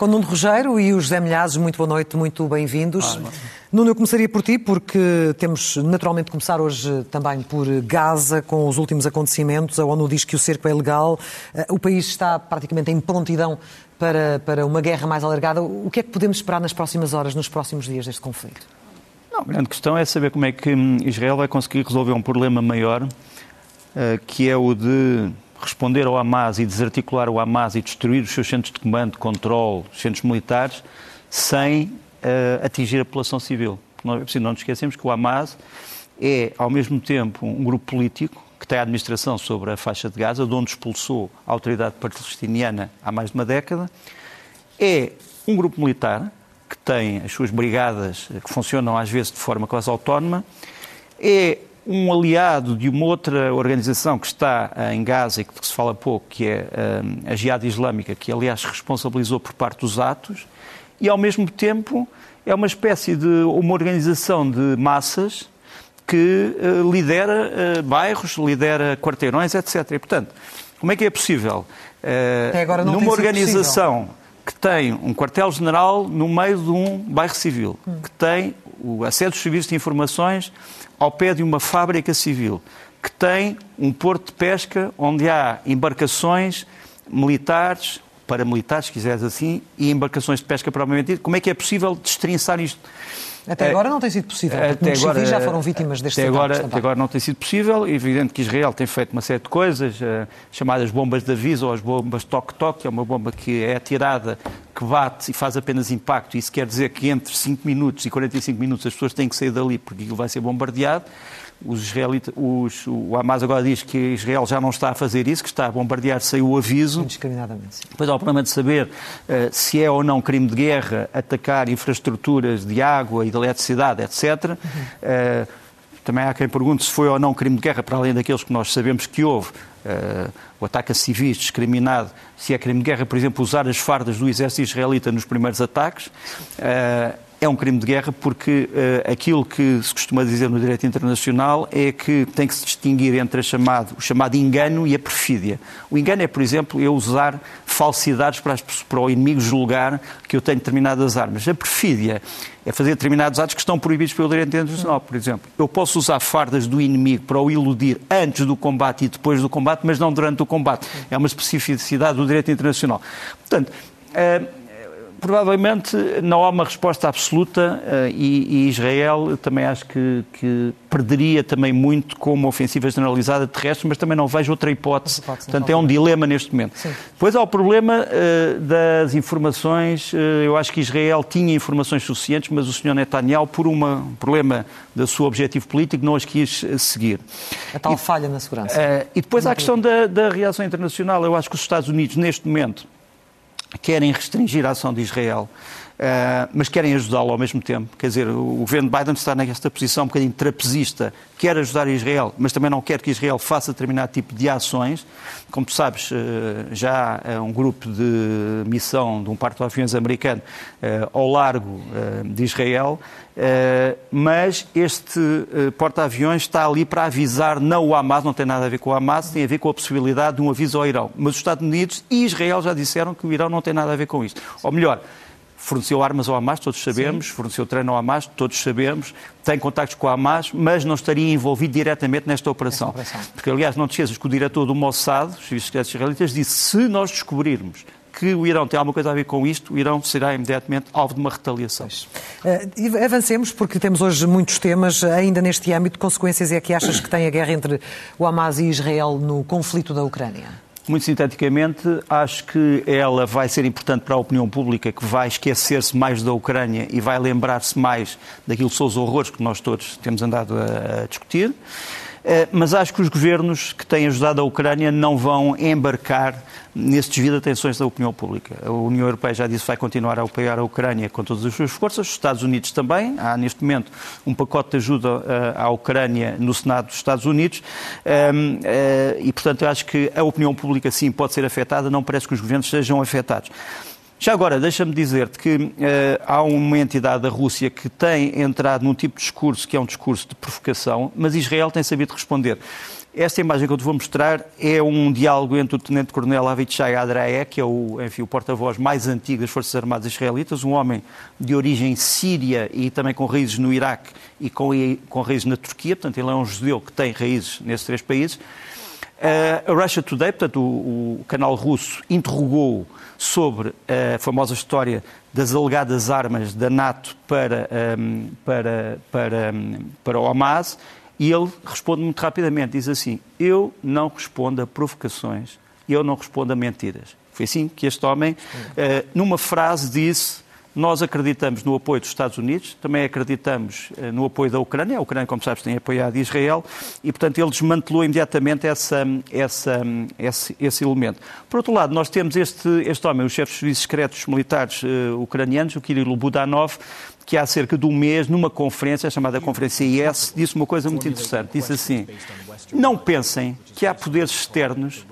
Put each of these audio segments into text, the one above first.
Com Nuno Rogério e o José Milhazes, muito boa noite, muito bem-vindos. Nuno, eu começaria por ti, porque temos naturalmente de começar hoje também por Gaza, com os últimos acontecimentos. A ONU diz que o cerco é legal, o país está praticamente em prontidão para, para uma guerra mais alargada. O que é que podemos esperar nas próximas horas, nos próximos dias deste conflito? Não, a grande questão é saber como é que Israel vai conseguir resolver um problema maior, que é o de responder ao Hamas e desarticular o Hamas e destruir os seus centros de comando, controle, os centros militares, sem uh, atingir a população civil. Não, não nos esquecemos que o Hamas é, ao mesmo tempo, um grupo político que tem a administração sobre a faixa de Gaza, de onde expulsou a autoridade palestiniana há mais de uma década, é um grupo militar que tem as suas brigadas que funcionam às vezes de forma quase autónoma, é um aliado de uma outra organização que está em Gaza e que se fala pouco, que é a Jihad Islâmica, que aliás responsabilizou por parte dos atos, e ao mesmo tempo é uma espécie de uma organização de massas que uh, lidera bairros, lidera quarteirões, etc. E, portanto, como é que é possível? Uh, numa organização que tem um quartel-general no meio de um bairro civil, hum. que tem o acesso dos serviços de informações ao pé de uma fábrica civil que tem um porto de pesca onde há embarcações militares, paramilitares, se quiseres assim, e embarcações de pesca propriamente. Como é que é possível destrinçar isto? Até agora não tem sido possível, porque muitos agora, civis já foram vítimas destes até agora, Até agora não tem sido possível. É evidente que Israel tem feito uma série de coisas, uh, chamadas bombas de aviso ou as bombas toque-toque, é uma bomba que é atirada, que bate e faz apenas impacto. Isso quer dizer que entre 5 minutos e 45 minutos as pessoas têm que sair dali porque aquilo vai ser bombardeado. Os israelitas, os, o Hamas agora diz que Israel já não está a fazer isso, que está a bombardear sem o aviso. Indiscriminadamente. Sim. Depois há o problema de saber uh, se é ou não crime de guerra atacar infraestruturas de água e de eletricidade, etc. Uhum. Uh, também há quem pergunte se foi ou não crime de guerra, para além daqueles que nós sabemos que houve. Uh, o ataque a civis discriminado, se é crime de guerra, por exemplo, usar as fardas do exército israelita nos primeiros ataques. Uh, é um crime de guerra porque uh, aquilo que se costuma dizer no direito internacional é que tem que se distinguir entre chamado, o chamado engano e a perfídia. O engano é, por exemplo, eu usar falsidades para, as, para o inimigo julgar que eu tenho determinadas armas. A perfídia é fazer determinados atos que estão proibidos pelo direito internacional. Por exemplo, eu posso usar fardas do inimigo para o iludir antes do combate e depois do combate, mas não durante o combate. É uma especificidade do direito internacional. Portanto, uh, provavelmente não há uma resposta absoluta uh, e, e, Israel também acho que, que, perderia também muito com uma ofensiva generalizada terrestre, mas também não vejo outra hipótese. hipótese Portanto, é um dilema neste momento. Sim. Depois há o problema uh, das informações. Uh, eu acho que Israel tinha informações suficientes, mas o Sr. Netanyahu, por uma, um problema do seu objetivo político, não as quis seguir. A tal e, falha na segurança. e depois há a questão da, da reação internacional. Eu acho que os Estados Unidos, neste momento, querem restringir a ação de Israel, mas querem ajudá-lo ao mesmo tempo. Quer dizer, o governo Biden está nesta posição um bocadinho trapezista, quer ajudar Israel, mas também não quer que Israel faça determinado tipo de ações. Como tu sabes, uh, já há um grupo de missão de um parque de aviões americano uh, ao largo de Israel, mas este porta-aviões está ali para avisar não o Hamas, não tem nada a ver com o Hamas, tem a ver com a possibilidade de um aviso ao Irão. Mas os Estados Unidos e Israel já disseram que o Irão não tem nada a ver com isto. Ou melhor, forneceu armas ao Hamas, todos sabemos, Sim. forneceu treino ao Hamas, todos sabemos, tem contactos com o Hamas, mas não estaria envolvido diretamente nesta operação. operação. Porque, aliás, não te esqueças que o diretor do Mossad, os serviços secretos israelitas, disse se nós descobrirmos que o Irão tem alguma coisa a ver com isto, o Irão será imediatamente alvo de uma retaliação. Uh, avancemos, porque temos hoje muitos temas, ainda neste âmbito. Consequências é que achas que tem a guerra entre o Hamas e Israel no conflito da Ucrânia? Muito sinteticamente, acho que ela vai ser importante para a opinião pública, que vai esquecer-se mais da Ucrânia e vai lembrar-se mais daquilo que são os horrores que nós todos temos andado a, discutir. Eh, mas acho que os governos que têm ajudado a Ucrânia não vão embarcar nesse desvio de atenções da opinião pública. A União Europeia já disse que vai continuar a apoiar a Ucrânia com todas as suas forças, os Estados Unidos também. Há neste momento um pacote de ajuda eh, à Ucrânia no Senado dos Estados Unidos ehm, eh, e, portanto, acho que a opinião pública sim pode ser afetada, não parece que os governos sejam afetados. Já agora, deixa-me dizer-te que uh, há uma entidade da Rússia que tem entrado num tipo de discurso que é um discurso de provocação, mas Israel tem sabido responder. Esta imagem que eu te vou mostrar é um diálogo entre o Tenente-Coronel Avichai Adrae, que é o, enfim, o porta-voz mais antigo das Forças Armadas Israelitas, um homem de origem síria e também com raízes no Iraque e com, com raízes na Turquia, portanto ele é um judeu que tem raízes nesses três países. Uh, a Russia Today, portanto o, o canal russo, interrogou sobre a famosa história das alegadas armas da NATO para, um, para, para, para o Hamas e ele responde muito rapidamente, diz assim, eu não respondo a provocações, eu não respondo a mentiras. Foi assim que este homem, uh, numa frase, disse nós acreditamos no apoio dos Estados Unidos, também acreditamos eh, no apoio da Ucrânia. A Ucrânia, como sabes, tem apoiado Israel e, portanto, ele desmantelou imediatamente essa, essa, esse, esse, elemento. Por outro lado, nós temos este, este homem, o chefe dos serviços secretos militares uh, ucranianos, o Kirill Budanov, que há cerca de um mês, numa conferência chamada Conferência IS, disse uma coisa muito interessante. Disse assim: não pensem que há poderes externos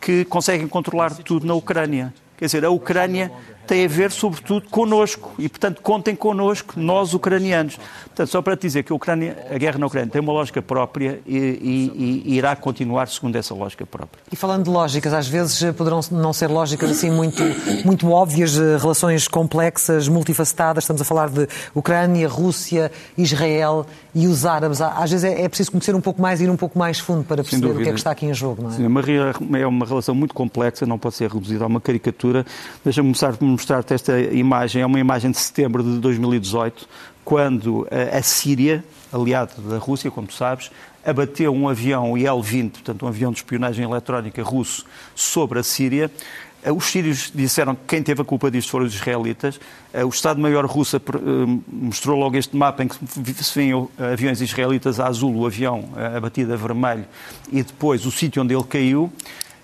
que conseguem controlar tudo na Ucrânia. Quer dizer, a Ucrânia tem a ver, sobretudo, connosco. E, portanto, contem connosco, nós ucranianos. Portanto, só para te dizer que a, Ucrânia, a guerra na Ucrânia tem uma lógica própria e, e, e, irá continuar segundo essa lógica própria. E falando de lógicas, às vezes eh, poderão não ser lógicas assim muito, muito óbvias, eh, relações complexas, multifacetadas. Estamos a falar de Ucrânia, Rússia, Israel e os árabes. Às vezes é, é preciso conhecer um pouco mais e ir um pouco mais fundo para perceber o que é que está aqui em jogo, não é? Sim, é uma relação muito complexa, não pode ser reduzida a uma caricatura. Deixa-me começar por mostrar-te esta imagem. É uma imagem de setembro de 2018, quando a Síria, aliado da Rússia, como sabes, abateu um avião IL-20, portanto um avião de espionagem eletrónica russo, sobre a Síria. Os sírios disseram que quem teve a culpa disto foram os israelitas. O Estado-Maior russo eh, mostrou logo este mapa em que se vêem aviões israelitas a azul, o avião abatido a vermelho, e depois o sítio onde ele caiu.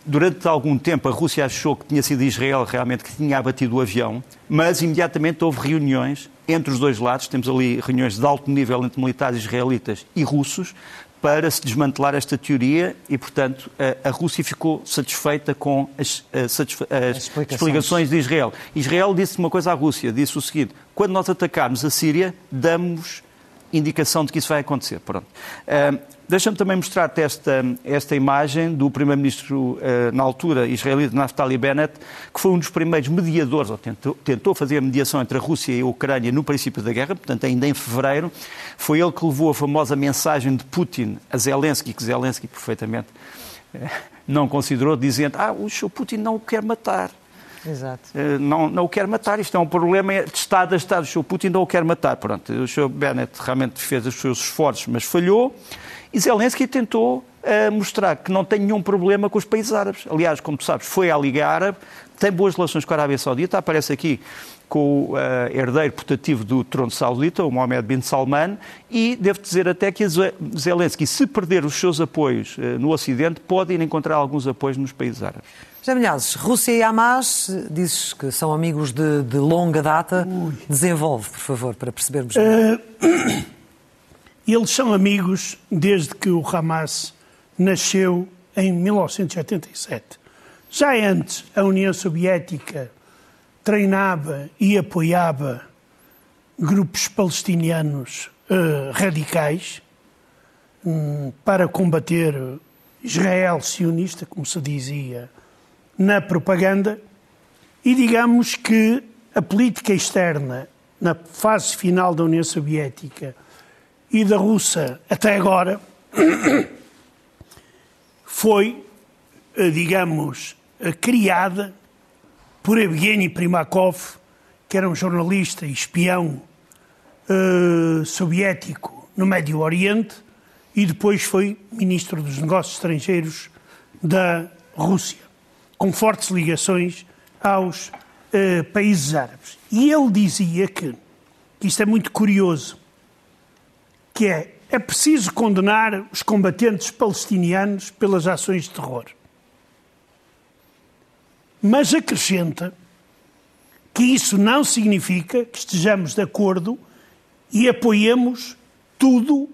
Durante algum tempo a Rússia achou que tinha sido Israel realmente que tinha abatido o avião, mas imediatamente houve reuniões entre os dois lados, temos ali reuniões de alto nível entre militares israelitas e russos, para se desmantelar esta teoria e, portanto, a, a Rússia ficou satisfeita com as, as, as explicações de Israel. Israel disse uma coisa à Rússia, disse o seguinte, quando nós atacarmos a Síria, damos indicação de que isso vai acontecer. Pronto. Uh, Deixa-me também mostrar-te esta, esta imagem do primeiro-ministro, uh, na altura, israelita, Naftali Bennett, que foi um dos primeiros mediadores, ou tentou, tentou, fazer a mediação entre a Rússia e a Ucrânia no princípio da guerra, portanto, ainda em fevereiro. Foi ele que levou a famosa mensagem de Putin a Zelensky, que Zelensky perfeitamente uh, não considerou, dizendo: Ah, o Sr. Putin não o quer matar. Exato. Uh, não, não o quer matar, isto é um problema de Estado a Estado. O Sr. Putin não o quer matar. Pronto, o Sr. Bennett realmente fez os seus esforços, mas falhou. E Zelensky tentou uh, mostrar que não tem nenhum problema com os países árabes. Aliás, como tu sabes, foi à Liga Árabe, tem boas relações com a Arábia Saudita, aparece aqui com o uh, herdeiro putativo do trono saudita, o Mohammed bin Salman, e devo dizer até que Zelensky, se perder os seus apoios uh, no Ocidente, pode ir encontrar alguns apoios nos países árabes. José Milhazes, Rússia e Hamas, dizes que são amigos de, de longa data. Ui. Desenvolve, por favor, para percebermos. Uh... Eles são amigos desde que o Hamas nasceu em 1987. Já antes, a União Soviética treinava e apoiava grupos palestinianos uh, radicais um, para combater Israel sionista, como se dizia na propaganda, e digamos que a política externa, na fase final da União Soviética, e da Rússia até agora foi, eh, digamos, eh, criada por Evgeny Primakov, que era um jornalista e espião uh, soviético no Médio Oriente e depois foi ministro dos Negócios Estrangeiros da Rússia. com fortes ligações aos uh, países árabes. E ele dizia que, isto é muito curioso, que é, é preciso condenar os combatentes palestinianos pelas ações de terror. Mas acrescenta que isso não significa que estejamos de acordo e apoiemos tudo uh,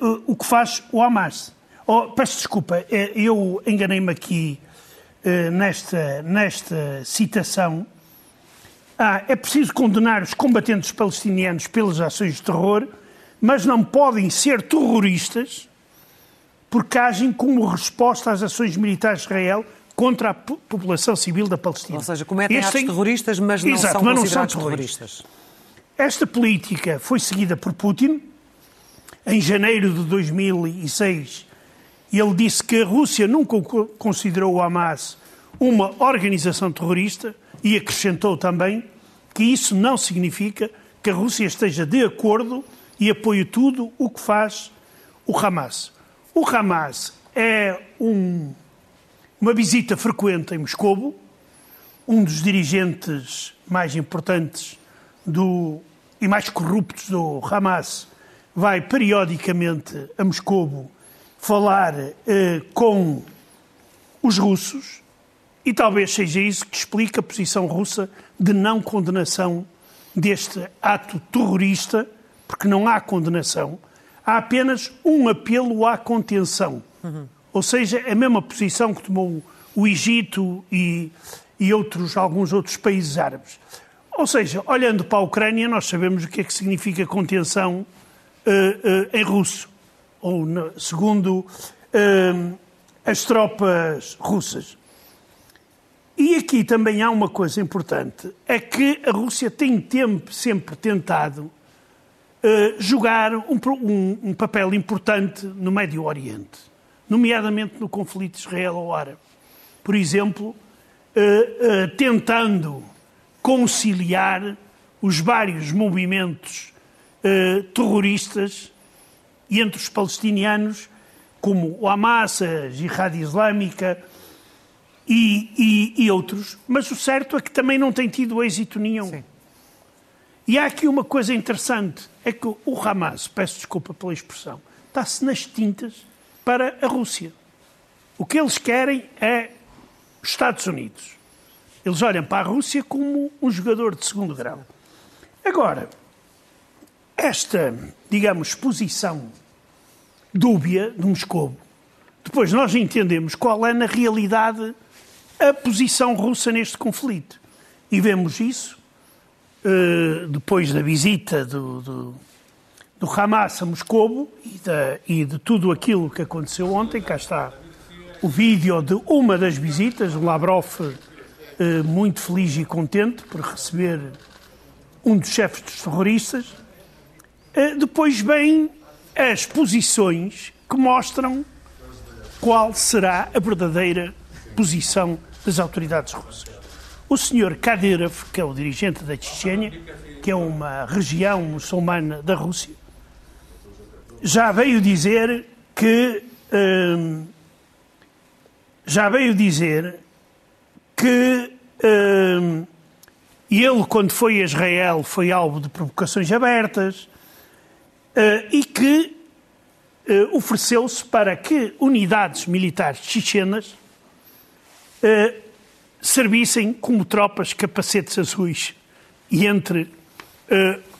uh, o que faz o Hamas. Oh, peço desculpa, eu enganei-me aqui nesta, nesta citação. Ah, é preciso condenar os combatentes palestinianos pelas ações de terror, mas não podem ser terroristas porque agem como resposta às ações militares de Israel contra a população civil da Palestina. Ou seja, cometem este atos terroristas, mas não Exato, são mas não são terroristas. terroristas. Esta política foi seguida por Putin. Em janeiro de 2006, ele disse que a Rússia nunca considerou o Hamas uma organização terrorista e acrescentou também que isso não significa que a Rússia esteja de acordo e apoie tudo o que faz o Hamas. O Hamas é um, uma visita frequente em Moscou, um dos dirigentes mais importantes do, e mais corruptos do Hamas vai periodicamente a Moscou falar eh, com os russos e talvez seja isso que explica a posição russa de não condenação deste ato terrorista, porque não há condenação, há apenas um apelo à contenção. Uhum. Ou seja, a mesma posição que tomou o Egito e, e outros, alguns outros países árabes. Ou seja, olhando para a Ucrânia, nós sabemos o que é que significa contenção uh, uh, em russo, ou no, segundo uh, as tropas russas. E aqui também há uma coisa importante, é que a Rússia tem tempo, sempre tentado jogar um, um, um papel importante no Médio Oriente, nomeadamente no conflito israelo-árabe. Por exemplo, tentando conciliar os vários movimentos uh, terroristas entre os palestinianos, como o Hamas, a Jihad Islâmica e, e, e, outros. Mas o certo é que também não tem tido êxito nenhum. Sim. E há aqui uma coisa interessante, é que o Hamas, peço desculpa pela expressão, está-se nas tintas para a Rússia. O que eles querem é Estados Unidos. Eles olham para a Rússia como um jogador de segundo grau. Agora, esta, digamos, posição dúbia de Moscou, depois nós entendemos qual é, na realidade, a posição russa neste conflito. E vemos isso depois da visita do, do, do Hamas a Moscou e, da, e de tudo aquilo que aconteceu ontem. Cá está o vídeo de uma das visitas, o Lavrov eh, muito feliz e contente por receber um dos chefes dos terroristas. Eh, depois vêm as posições que mostram qual será a verdadeira posição das autoridades russas. O senhor Kadyrov, que é o dirigente da Chechênia, que é uma região muçulmana da Rússia, já veio dizer que hum, já veio dizer que uh, ele, quando foi a Israel, foi alvo de provocações abertas uh, e que uh, ofereceu-se para que unidades militares chechenas eh, servissem como tropas capacetes azuis entre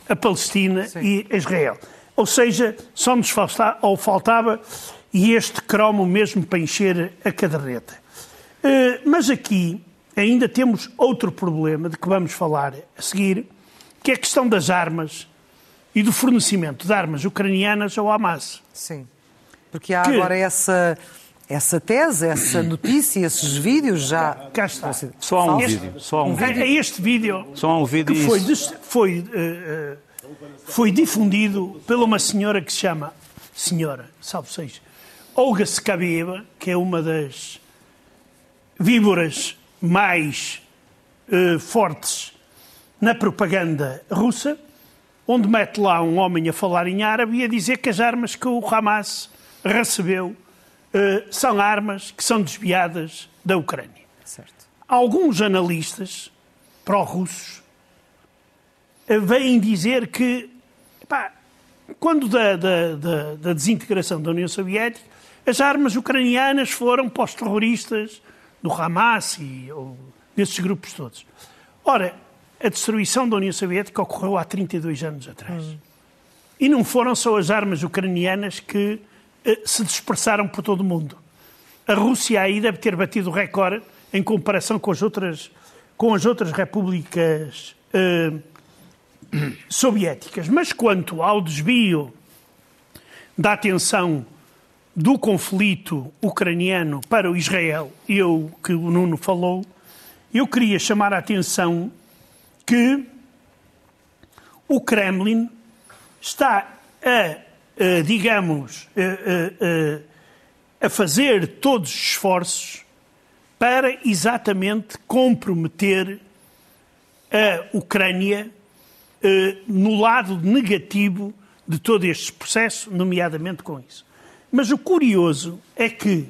a Palestina Sim. e Israel. Ou seja, só nos faltava, faltava e este cromo mesmo para encher a caderneta. Mas aqui ainda temos outro problema de que vamos falar a seguir, que é a questão das armas e do fornecimento de armas ucranianas ao Hamas. Sim. Porque há que... agora essa, essa tese, essa notícia, esses vídeos já. Cá está. Só há um este, vídeo. Só há um vídeo. É este vídeo. Só há um vídeo. Que foi, foi, uh, foi difundido por uma senhora que se chama. Senhora, salve seja. Olga Skabieva, que é uma das víboras mais uh, fortes na propaganda russa, onde mete lá um homem a falar em árabe e a dizer que as armas que o Hamas recebeu uh, são armas que são desviadas da Ucrânia. Certo. Alguns analistas pró-russos uh, vêm dizer que, pá, quando da, da, da, da, desintegração da União Soviética, as armas ucranianas foram para os terroristas do Hamas e ou, desses grupos todos. Ora, a destruição da União Soviética ocorreu há 32 anos atrás. Hum. E não foram só as armas ucranianas que eh, se dispersaram por todo o mundo. A Rússia aí deve ter batido o recorde em comparação com as outras, com as outras repúblicas eh, soviéticas. Mas quanto ao desvio da atenção do conflito ucraniano para o Israel, eu que o Nuno falou, eu queria chamar a atenção que o Kremlin está a digamos, a, a, a fazer todos os esforços para exatamente comprometer a Ucrânia no lado negativo de todo este processo, nomeadamente com isso. Mas o curioso é que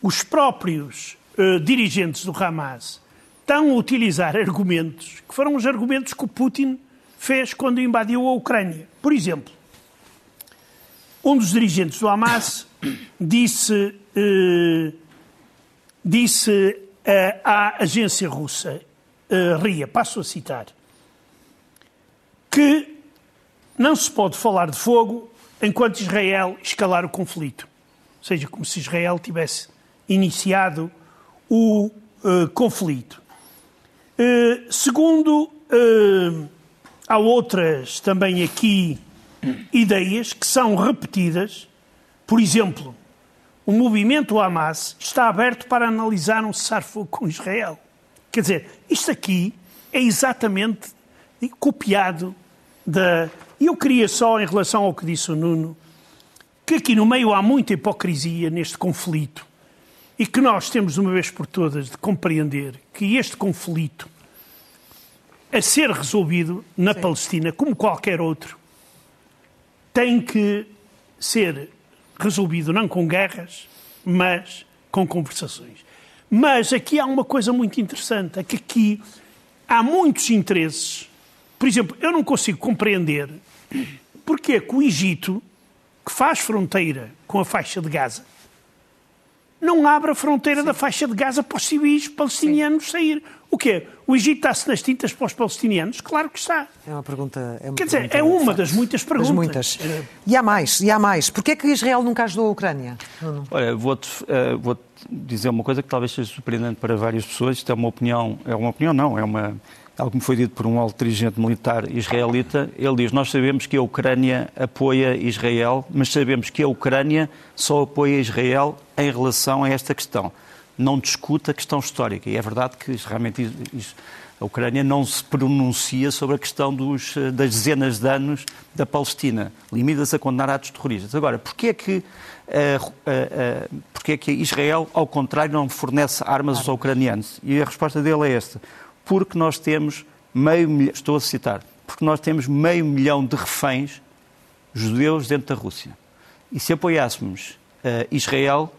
os próprios dirigentes do Hamas estão a utilizar argumentos que foram os argumentos que o Putin fez quando invadiu a Ucrânia. Por exemplo, um dos dirigentes do Hamas disse, uh, disse à agência russa, RIA, passo a citar, que não se pode falar de fogo enquanto Israel escalar o conflito. Ou seja, como se Israel tivesse iniciado o uh, conflito. Uh, segundo, uh, há outras também aqui ideias que são repetidas. Por exemplo, o movimento Hamas está aberto para analisar um cessar-fogo com Israel. Quer dizer, isto aqui é exatamente copiado da, e eu queria só, em relação ao que disse o Nuno, que aqui no meio há muita hipocrisia neste conflito e que nós temos, de uma vez por todas, de compreender que este conflito, a ser resolvido na Sim. Palestina, como qualquer outro, tem que ser resolvido não com guerras, mas com conversações. Mas aqui há uma coisa muito interessante, é que aqui há muitos interesses. Por exemplo, eu não consigo compreender porque é que o Egito, que faz fronteira com a faixa de Gaza, não abre a fronteira Sim. da faixa de Gaza para os civis palestinianos Sim. sair. O quê? O Egito está-se nas tintas para os palestinianos? Claro que está. É uma pergunta. É uma Quer dizer, é uma das muitas perguntas. Das muitas. E há mais, e há mais. Porquê é que Israel nunca ajudou a Ucrânia? Olha, vou-te uh, vou dizer uma coisa que talvez seja surpreendente para várias pessoas. Isto é uma opinião, é uma opinião não, é uma algo que me foi dito por um alto dirigente militar israelita. Ele diz: Nós sabemos que a Ucrânia apoia Israel, mas sabemos que a Ucrânia só apoia Israel em relação a esta questão. Não discute a questão histórica. E é verdade que realmente a Ucrânia não se pronuncia sobre a questão dos, das dezenas de anos da Palestina. Limita-se a condenar atos terroristas. Agora, porquê é que. Uh, uh, uh, porque é que Israel, ao contrário, não fornece armas aos ucranianos? E a resposta dele é esta porque nós temos meio milhão, estou a citar, porque nós temos meio milhão de reféns judeus dentro da Rússia. E se apoiássemos uh, Israel,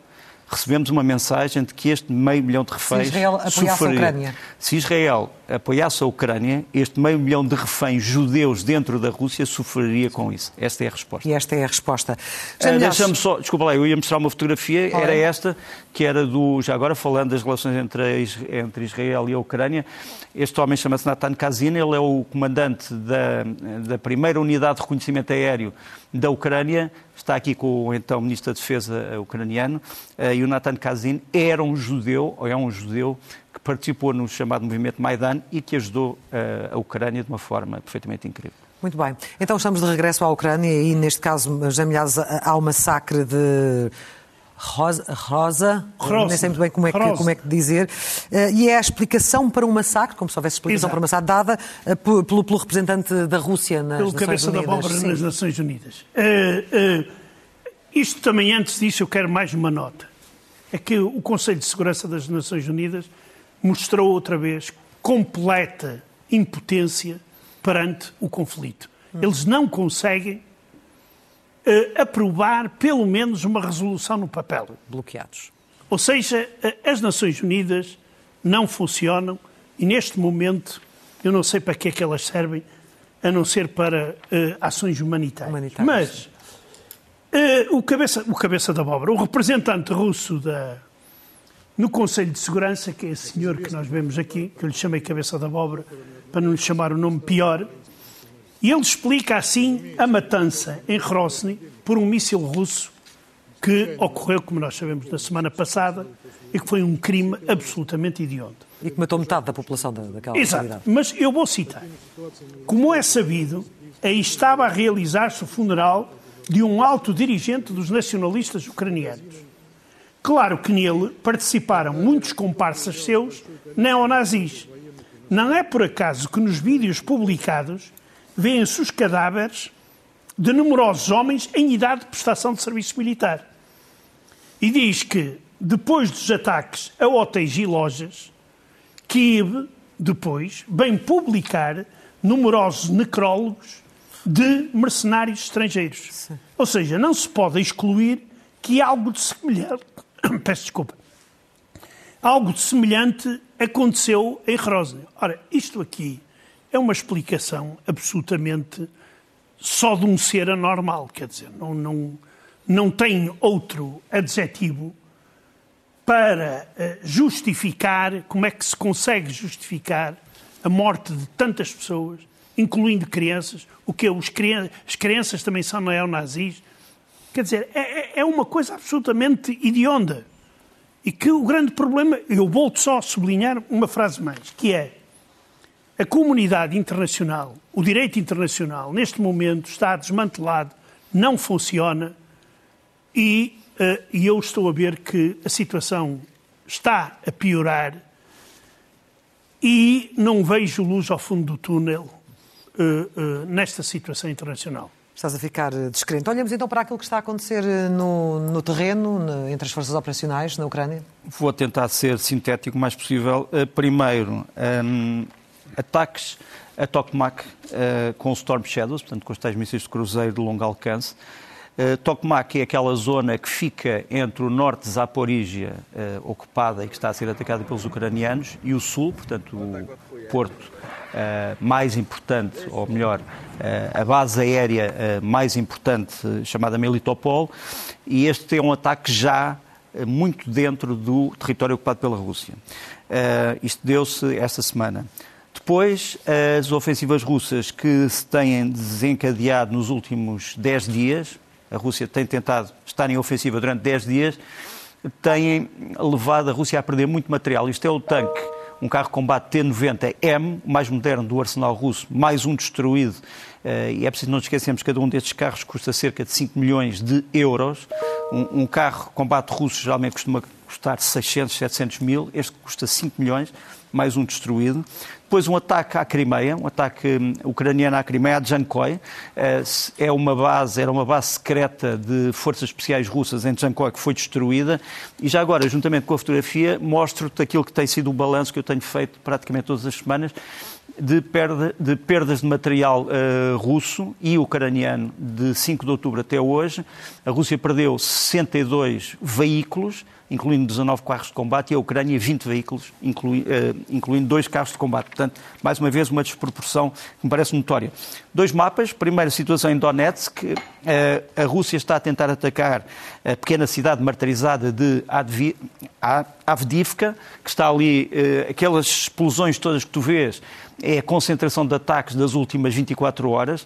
recebemos uma mensagem de que este meio milhão de reféns. Se Israel apoiasse sofreria. a Ucrânia. Se Israel apoiasse a Ucrânia, este meio milhão de reféns judeus dentro da Rússia sofreria com isso. Esta é a resposta. E esta é a resposta. Uh, Deixa-me só, desculpa lá, eu ia mostrar uma fotografia, Olha. era esta, que era do, já agora falando das relações entre, entre Israel e a Ucrânia, este homem chama-se Natan Kazin, ele é o comandante da, da primeira unidade de reconhecimento aéreo da Ucrânia, está aqui com o então Ministro da Defesa ucraniano, uh, e o Natan Kazin era um judeu, ou é um judeu, que participou no chamado movimento Maidan e que ajudou uh, a Ucrânia de uma forma perfeitamente incrível. Muito bem. Então estamos de regresso à Ucrânia e, neste caso, já milhares, há o massacre de Rosa, Rosa, Rosa, nem sei muito bem como é que, como é que dizer, uh, e é a explicação para um massacre, como se houvesse explicação Exato. para um massacre, dada uh, pelo, pelo, representante da Rússia nas pelo Nações cabeça Unidas. da abóbora nas Nações Unidas. Uh, isto também, antes disso, eu quero mais uma nota. É que o Conselho de Segurança das Nações Unidas mostrou outra vez completa impotência perante o conflito. Eles não conseguem uh, aprovar pelo menos uma resolução no papel. Bloqueados. Ou seja, uh, as Nações Unidas não funcionam e neste momento eu não sei para que é que elas servem, a não ser para uh, ações humanitárias. humanitárias. Mas o, cabeça, o cabeça da obra, o representante russo da, no Conselho de Segurança, que é esse senhor que nós vemos aqui, que eu lhe chamei cabeça da obra, para não lhe chamar o nome pior, e ele explica assim a matança em Grozny por um míssil russo que ocorreu, como nós sabemos, na semana passada e que foi um crime absolutamente idiota. E que matou metade da população daquela Exato. Cidade. Mas eu vou citar. Como é sabido, aí estava a realizar-se o funeral de um alto dirigente dos nacionalistas ucranianos. Claro que nele participaram muitos comparsas seus neonazis. Não é por acaso que nos vídeos publicados vêem-se os cadáveres de numerosos homens em idade de prestação de serviço militar. E diz que, depois dos ataques a hotéis e lojas, Kiev, depois, vem publicar numerosos necrólogos de mercenários estrangeiros. Sim. Ou seja, não se pode excluir que algo de semelhante, peço desculpa, algo de semelhante aconteceu em Rosne. Ora, isto aqui é uma explicação absolutamente só de um ser anormal, quer dizer, não, não, não tem outro adjetivo para eh, justificar, como é que se consegue justificar a morte de tantas pessoas, incluindo crianças, o que os as crianças também são neonazis. Quer dizer, é, é, é uma coisa absolutamente idionda. E que o grande problema, eu volto só a sublinhar uma frase mais, que é a comunidade internacional, o direito internacional, neste momento está desmantelado, não funciona e, uh, e eu estou a ver que a situação está a piorar e não vejo luz ao fundo do túnel nesta situação internacional. Estás a ficar descrente. Olhamos então para aquilo que está a acontecer no, no terreno, no, entre as forças operacionais na Ucrânia. Vou tentar ser sintético o mais possível. Primeiro, um, ataques a Tokmak uh, com Storm Shadows, portanto com os tais mísseis de cruzeiro de longo alcance. Uh, Tokmak é aquela zona que fica entre o norte de Zaporígia, uh, ocupada e que está a ser atacada pelos ucranianos, e o sul, portanto o porto mais importante, ou melhor, a base aérea mais importante, chamada Melitopol, e este é um ataque já muito dentro do território ocupado pela Rússia. isto deu-se esta semana. Depois, as ofensivas russas que se têm desencadeado nos últimos 10 dias, a Rússia tem tentado estar em ofensiva durante 10 dias, têm levado a Rússia a perder muito material. Isto é o tanque, um carro de combate T-90M, o mais moderno do arsenal russo, mais um destruído. Eh, e é preciso não esquecermos que cada um destes carros custa cerca de 5 milhões de euros. Um, um carro combate russo geralmente costuma custar 600, 700 mil, este custa 5 milhões, mais um destruído. Depois um ataque à Crimeia, um ataque hum, ucraniano à Crimeia, a Djankoi. Eh, é uma base, era uma base secreta de forças especiais russas em Djankoi que foi destruída. E já agora, juntamente com a fotografia, mostro-te aquilo que tem sido o balanço que eu tenho feito praticamente todas as semanas de, perda, de perdas de material uh, russo e ucraniano de 5 de outubro até hoje. A Rússia perdeu 62 veículos, incluindo 19 carros de combate, e a Ucrânia 20 veículos, inclui, uh, incluindo dois carros de combate. Portanto, mais uma vez, uma desproporção que me parece notória. Dois mapas. Primeiro, a situação em Donetsk. Uh, a Rússia está a tentar atacar a pequena cidade martirizada de Avdivka, que está ali, aquelas explosões todas que tu vês, é a concentração de ataques das últimas 24 horas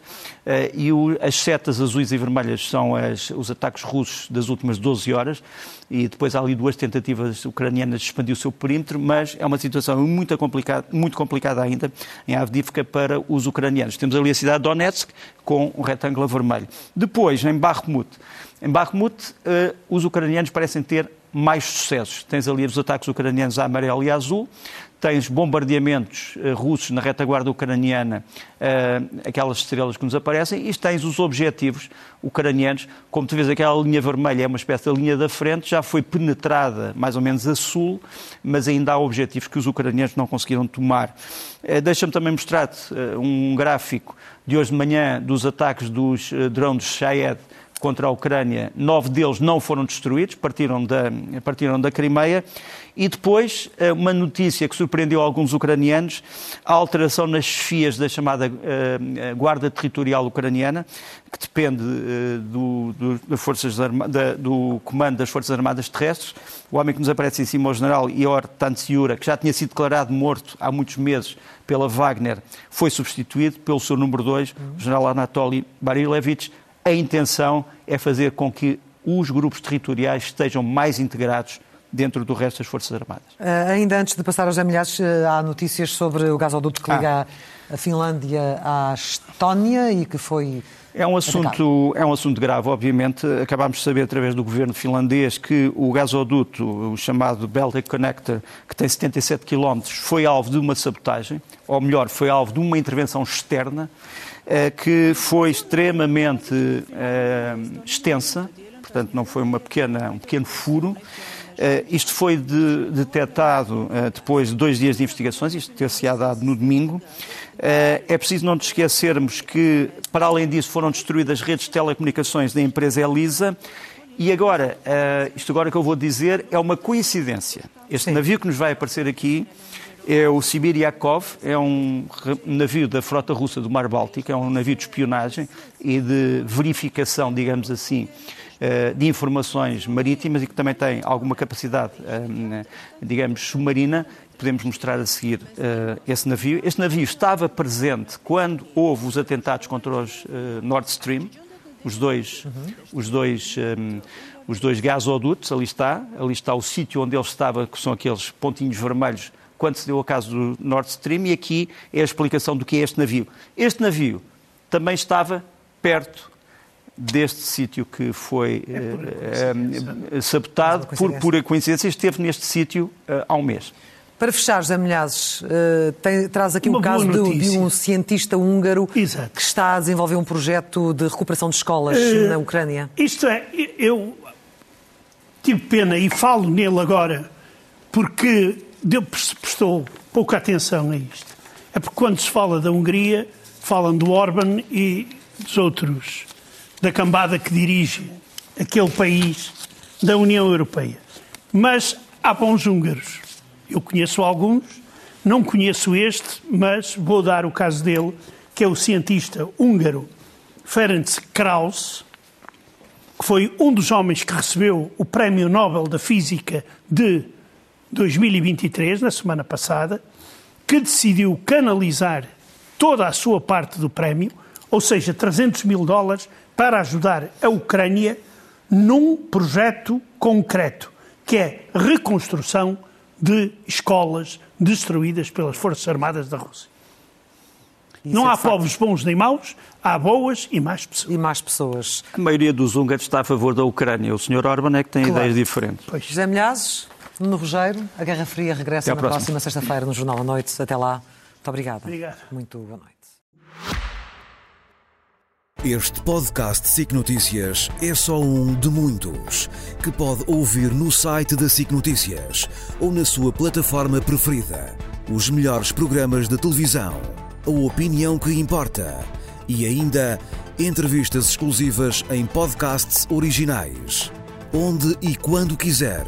e as setas azuis e vermelhas são as, os ataques russos das últimas 12 horas e depois há ali duas tentativas ucranianas de expandir o seu perímetro, mas é uma situação muito complicada, muito complicada ainda em Avdivka para os ucranianos. Temos ali a cidade de Donetsk com um retângulo vermelho. Depois, em Bakhmut. Em Bakhmut, uh, os ucranianos parecem ter mais sucessos. Tens ali os ataques ucranianos a amarelo e azul, tens bombardeamentos uh, russos na retaguarda ucraniana, uh, aquelas estrelas que nos aparecem, e tens os objetivos ucranianos. Como tu vês, aquela linha vermelha é uma espécie da linha da frente, já foi penetrada mais ou menos a sul, mas ainda há objetivos que os ucranianos não conseguiram tomar. Uh, Deixa-me também mostrar-te um gráfico de hoje de manhã dos ataques dos drones Shahed contra a Ucrânia, nove deles não foram destruídos, partiram da, partiram da Crimeia. E depois, eh, uma notícia que surpreendeu alguns ucranianos, a alteração nas chefias da chamada uh, Guarda Territorial Ucraniana, que depende do, do, das Forças da, do Comando das Forças Armadas Terrestres. O homem que nos aparece em cima, o general Ior Tantsiura, que já tinha sido declarado morto há muitos meses pela Wagner, foi substituído pelo seu número 2, o general Anatoly Barilevich. A intenção é fazer com que os grupos territoriais estejam mais integrados dentro do resto das Forças Armadas. Uh, ainda antes de passar aos milhares, uh, há notícias sobre o gasoduto que liga ah. a Finlândia à Estónia e que foi. É um, assunto, é um assunto grave, obviamente. Acabámos de saber, através do governo finlandês, que o gasoduto, o chamado Baltic Connector, que tem 77 km, foi alvo de uma sabotagem, ou melhor, foi alvo de uma intervenção externa, que foi extremamente extensa, portanto, não foi uma pequena, um pequeno furo. Uh, isto foi de, detectado depois de dois dias de investigações, isto ter-se-á dado no domingo. É preciso não nos esquecermos que, para além disso, foram destruídas redes de telecomunicações da empresa Elisa. E agora, isto agora que eu vou dizer é uma coincidência. Este Sim. navio que nos vai aparecer aqui é o Sibiriakov, é um navio da frota russa do Mar Báltico, é um navio de espionagem e de verificação, digamos assim, eh, de informações marítimas e que também tem alguma capacidade, eh, digamos, submarina. Podemos mostrar a seguir eh, esse navio. Este navio estava presente quando houve os atentados contra os Nord Stream, os dois, uhum. os dois, um, os dois gasodutos, ali está, ali está o sítio onde ele estava, que são aqueles pontinhos vermelhos, quando se deu o caso do Nord Stream, e aqui é a explicação do que é este navio. Este navio também estava perto deste sítio que foi é uh, sabotado, por pura coincidência, esteve neste sítio uh, há um mês. Para fechar, José Milhazes, uh, tem, traz aqui Uma um caso de, de, um cientista húngaro Exato. que está a desenvolver um projeto de recuperação de escolas na Ucrânia. Isto é, eu tive pena e falo nele agora porque deu, prestou pouca atenção a isto. É porque quando se fala da Hungria, falam do Orban e dos outros da cambada que dirige aquele país da União Europeia. Mas há bons húngaros. Eu conheço alguns, não conheço este, mas vou dar o caso dele, que é o cientista húngaro Ferenc Krauss, que foi um dos homens que recebeu o Prémio Nobel da Física de 2023, na semana passada, que decidiu canalizar toda a sua parte do prémio, ou seja, 300 mil dólares, para ajudar a Ucrânia num projeto concreto, que é reconstrução de escolas destruídas pelas Forças Armadas da Rússia. Isso não é há facto. povos bons nem maus, há boas e más pessoas. E más pessoas. A maioria dos húngaros está a favor da Ucrânia. O Sr. Orban é que tem claro. ideias diferentes. Pois. José Milhazes, Nuno Rogério, a Guerra Fria regressa na próxima, próxima sexta-feira no Jornal à Noite. Até lá. Muito obrigada. Obrigado. Muito boa noite. Este podcast SIC Notícias é só um de muitos que pode ouvir no site da SIC Notícias ou na sua plataforma preferida. Os melhores programas de televisão, a opinião que importa e ainda entrevistas exclusivas em podcasts originais. Onde e quando quiser,